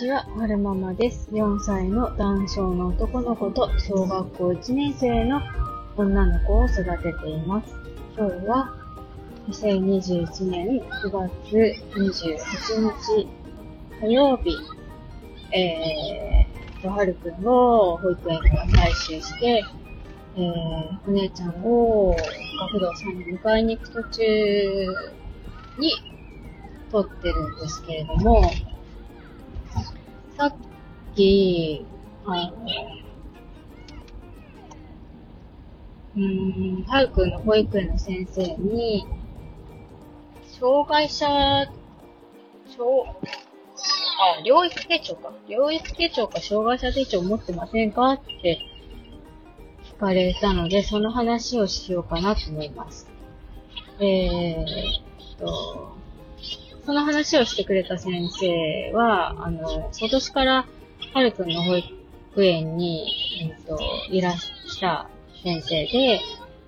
ちは、はるままです。4歳の男性の男の子と小学校1年生の女の子を育てています。今日は2021年9月28日火曜日、えー、と、はるくんを保育園から採集して、えー、お姉ちゃんを学童さんに迎えに行く途中に撮ってるんですけれども、さっき、あの、うん、はるくんの保育園の先生に、障害者、障、あ、療育手帳か。療育手帳か障害者手帳持ってませんかって聞かれたので、その話をしようかなと思います。えーっと、その話をしてくれた先生は、あの、今年から、はるくんの保育園に、えっと、いらした先生で、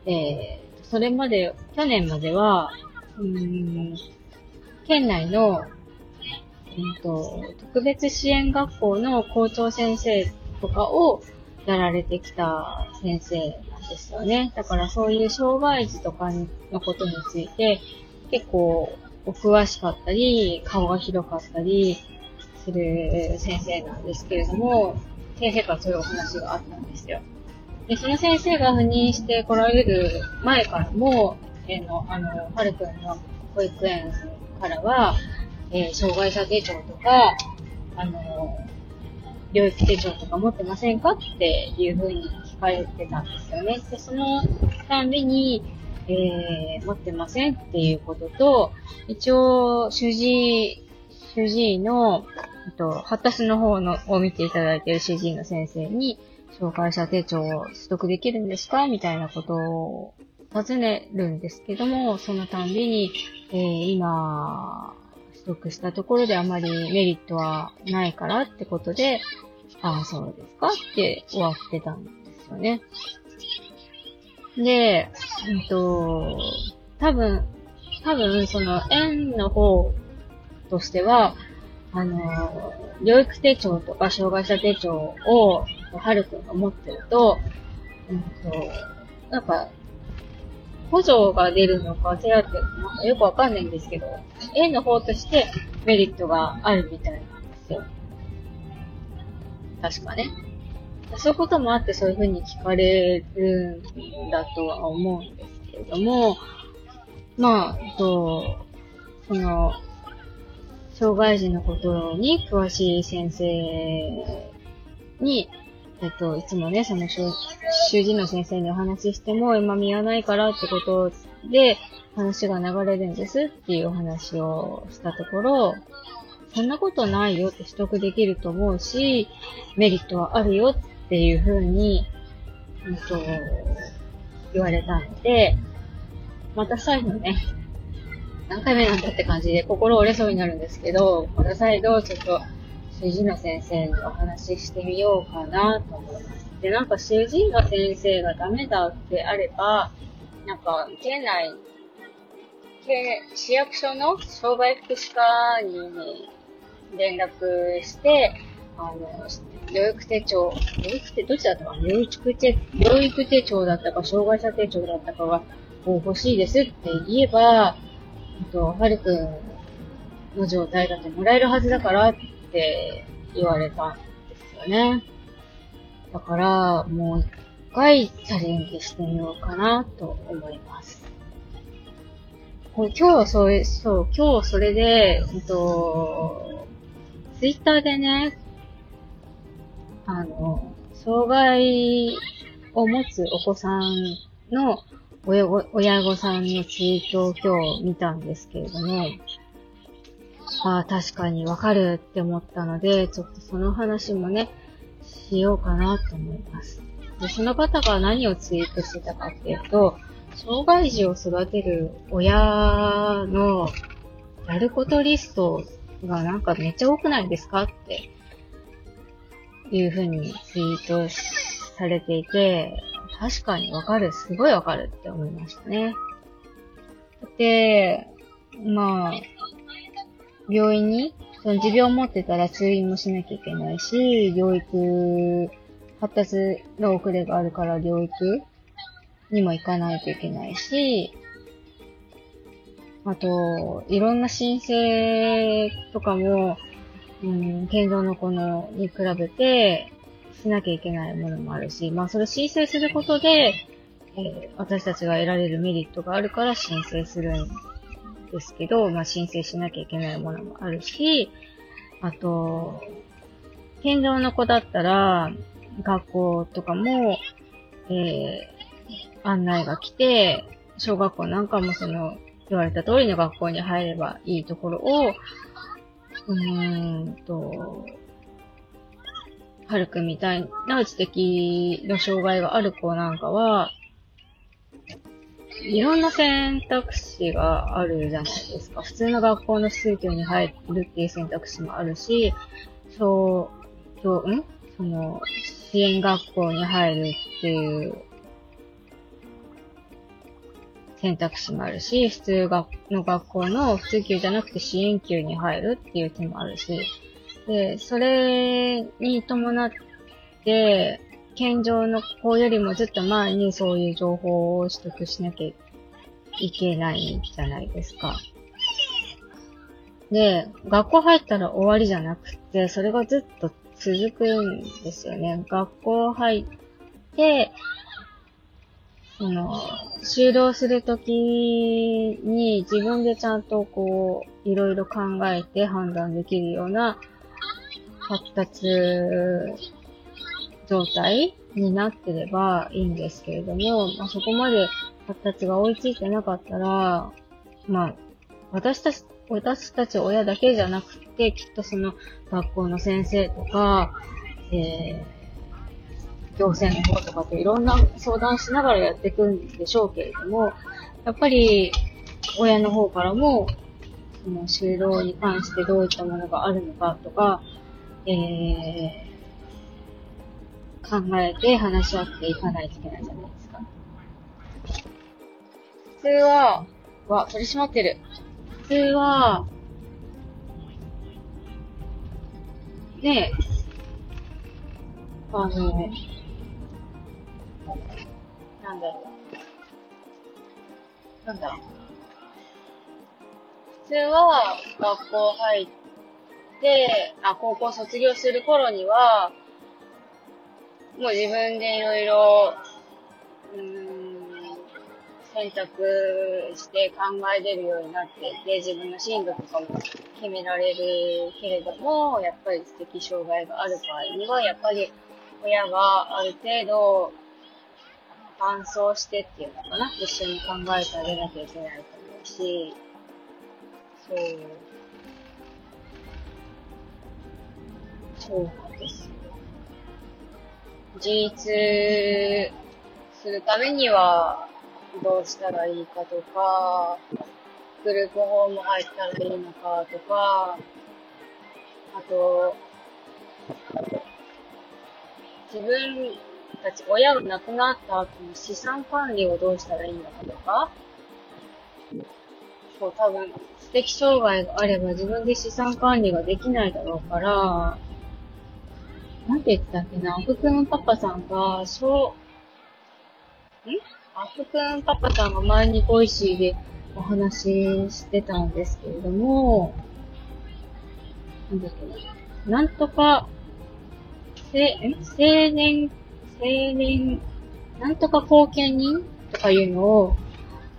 えー、それまで、去年までは、うん、県内の、えっと、特別支援学校の校長先生とかをやられてきた先生なんですよね。だからそういう障害児とかのことについて、結構お詳しかったり、顔が広かったりする先生なんですけれども、先生からそういうお話があったんですよ。で、その先生が赴任して来られる前からも、えーの、あの、はるくんの保育園からは、えー障害者手帳とか、あの、療育手帳とか持ってませんかっていう風に聞かれてたんですよね。で、そのたんびに、えー、持ってませんっていうことと、一応、主治医、主治医の、えっと、発達の方のを見ていただいている主治医の先生に、障害者手帳を取得できるんですかみたいなことを尋ねるんですけども、そのたんびに、えー今、取得したところであまりメリットはないからってことで、ああ、そうですかって終わってたんですよね。で、うんと、多分、多分、その、園の方としては、あの、療育手帳とか障害者手帳を、はるくんが持ってると、うんと、なんか、補助が出るのか、手当なんかよくわかんないんですけど、園の方としてメリットがあるみたいなんですよ。確かね。そういうこともあってそういうふうに聞かれるんだとは思うんですけれども、まあ、と、その、障害児のことに詳しい先生に、えっと、いつもね、その、主主治の先生にお話ししても、今見はないからってことで、話が流れるんですっていうお話をしたところ、そんなことないよって取得できると思うし、メリットはあるよってていうふうに、うんと、言われたので、また再度ね、何回目なんだって感じで心折れそうになるんですけど、また再度ちょっと主治の先生にお話ししてみようかなと思います。で、なんか主治医の先生がダメだってあれば、なんか県内、県市役所の障害福祉課に連絡して、あの、療育手帳、療育手、どっちだったか療育手、療育手帳だったか、障害者手帳だったかが、こう欲しいですって言えば、と、はるくんの状態だってもらえるはずだからって言われたんですよね。だから、もう一回チャレンジしてみようかなと思います。今日はそれ、そう、今日それで、えっと、ツイッターでね、あの、障害を持つお子さんの親御親御さんのツイートを今日見たんですけれども、ああ、確かにわかるって思ったので、ちょっとその話もね、しようかなと思います。で、その方が何をツイートしてたかっていうと、障害児を育てる親のやることリストがなんかめっちゃ多くないですかっていうふうにツイートされていて、確かにわかる、すごいわかるって思いましたね。で、まあ、病院にその持病を持ってたら通院もしなきゃいけないし、療育、発達の遅れがあるから療育にも行かないといけないし、あと、いろんな申請とかも、うん、健常の子のに比べて、しなきゃいけないものもあるし、まあそれ申請することで、えー、私たちが得られるメリットがあるから申請するんですけど、まあ申請しなきゃいけないものもあるし、あと、健常の子だったら、学校とかも、えー、案内が来て、小学校なんかもその、言われた通りの学校に入ればいいところを、うーんと、はるくんみたいな知的の障害がある子なんかは、いろんな選択肢があるじゃないですか。普通の学校の宗教に入るっていう選択肢もあるし、そう、そう、ん？その、支援学校に入るっていう選択肢もあるし、普通の学校の普通級じゃなくて支援級に入るっていう手もあるし、で、それに伴って、健常の子よりもずっと前にそういう情報を取得しなきゃいけないじゃないですか。で、学校入ったら終わりじゃなくて、それがずっと続くんですよね。学校入って、その、修道するときに自分でちゃんとこう、いろいろ考えて判断できるような発達状態になってればいいんですけれども、まあ、そこまで発達が追いついてなかったら、まあ、私たち、私たち親だけじゃなくて、きっとその学校の先生とか、えー、行政の方とかといろんな相談しながらやっていくんでしょうけれども、やっぱり親の方からも、その就労に関してどういったものがあるのかとか、えー、考えて話し合っていかないといけないじゃないですか。普通は、わ、取り締まってる。普通は、ねえ、あの、なんだろう。なんだろう。普通は、学校入って、あ、高校卒業する頃には、もう自分でいろいろ、うん、選択して考えれるようになってて、自分の進路とかも決められるけれども、やっぱり知的障害がある場合には、やっぱり親がある程度、伴走してっていうのかな？一緒に考えてあげなきゃいけないと思うし、そう。そうなんです。自立するためには、どうしたらいいかとか、グループホーム入ったらいいのかとか、あと、自分たち親が亡くなった後の資産管理をどうしたらいいのかとか、そう、多分、知的障害があれば自分で資産管理ができないだろうから、なんて言ってたっけな、アフくんパパさんが、小、んアフくんパパさんが前にボイシーでお話ししてたんですけれども、なんだっけな、なんとか、せ、ん成年、成年、なんとか後見人とかいうのを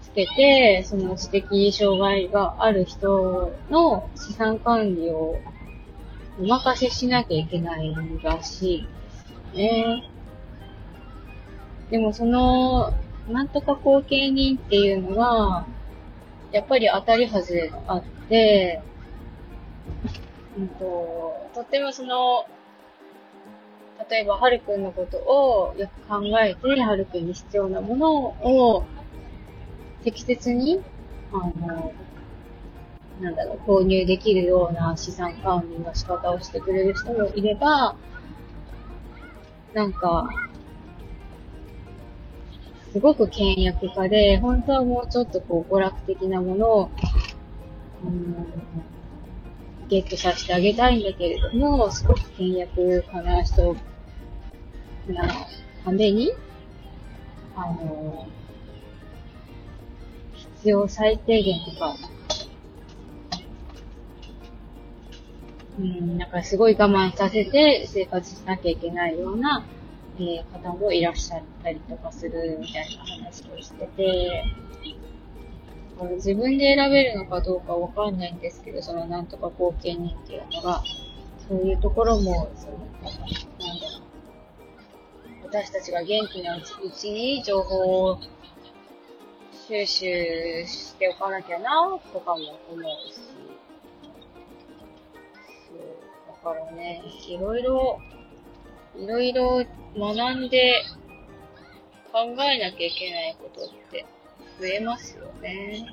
つけて、その知的障害がある人の資産管理をお任せしなきゃいけないらしいですね。でもその、なんとか後継人っていうのは、やっぱり当たり外れがあって、うんと、とってもその、例えば、はるくんのことをよく考えて、はるくんに必要なものを適切に、あの、なんだろう、購入できるような資産管理の仕方をしてくれる人もいれば、なんか、すごく倹約家で、本当はもうちょっとこう、娯楽的なものを、うん、ゲットさせてあげたいんだけれども、すごく倹約家な人なために、あの、必要最低限とか、うん、なんかすごい我慢させて生活しなきゃいけないような、えー、方もいらっしゃったりとかするみたいな話をしてて、自分で選べるのかどうかわかんないんですけど、そのなんとか後見人っていうのが、そういうところも、その、私たちが元気なうちに情報を収集しておかなきゃな、とかも思うし。そう、だからね、いろいろ、いろいろ学んで考えなきゃいけないことって増えますよね。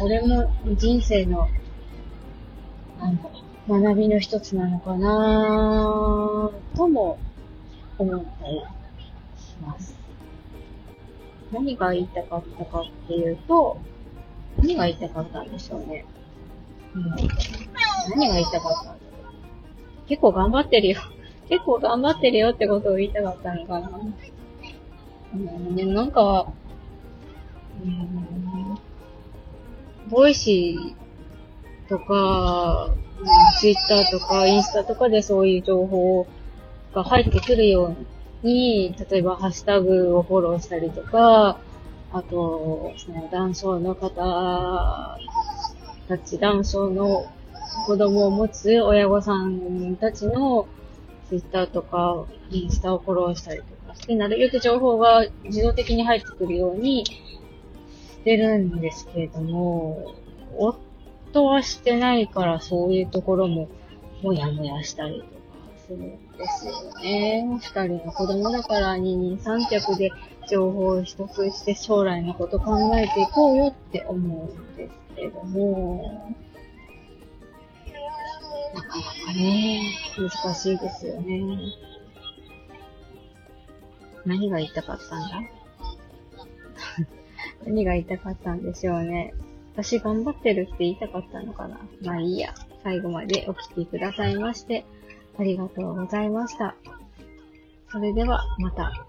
これも人生の、なんだ学びの一つなのかなとも思ったりします。何が言いたかったかっていうと、何が言いたかったんでしょうね。うん、何が言いたかったんだろう。結構頑張ってるよ。結構頑張ってるよってことを言いたかったのかな。うん、でもなんか、うん、ボイシーとか、ツイッターとかインスタとかでそういう情報をが入ってくるように、例えばハッシュタグをフォローしたりとか、あと、その男性の方たち、男性の子供を持つ親御さんたちのツイッターとかインスタをフォローしたりとかして、なるべく情報が自動的に入ってくるようにしてるんですけれども、夫はしてないからそういうところももやもやしたりとするんですよね。二人の子供だから二人三脚で情報を取得して将来のこと考えていこうよって思うんですけれども、なかなかね、難しいですよね。何が言いたかったんだ？何が言いたかったんでしょうね。私頑張ってるって言いたかったのかなまあいいや。最後までお聴きくださいまして、ありがとうございました。それでは、また。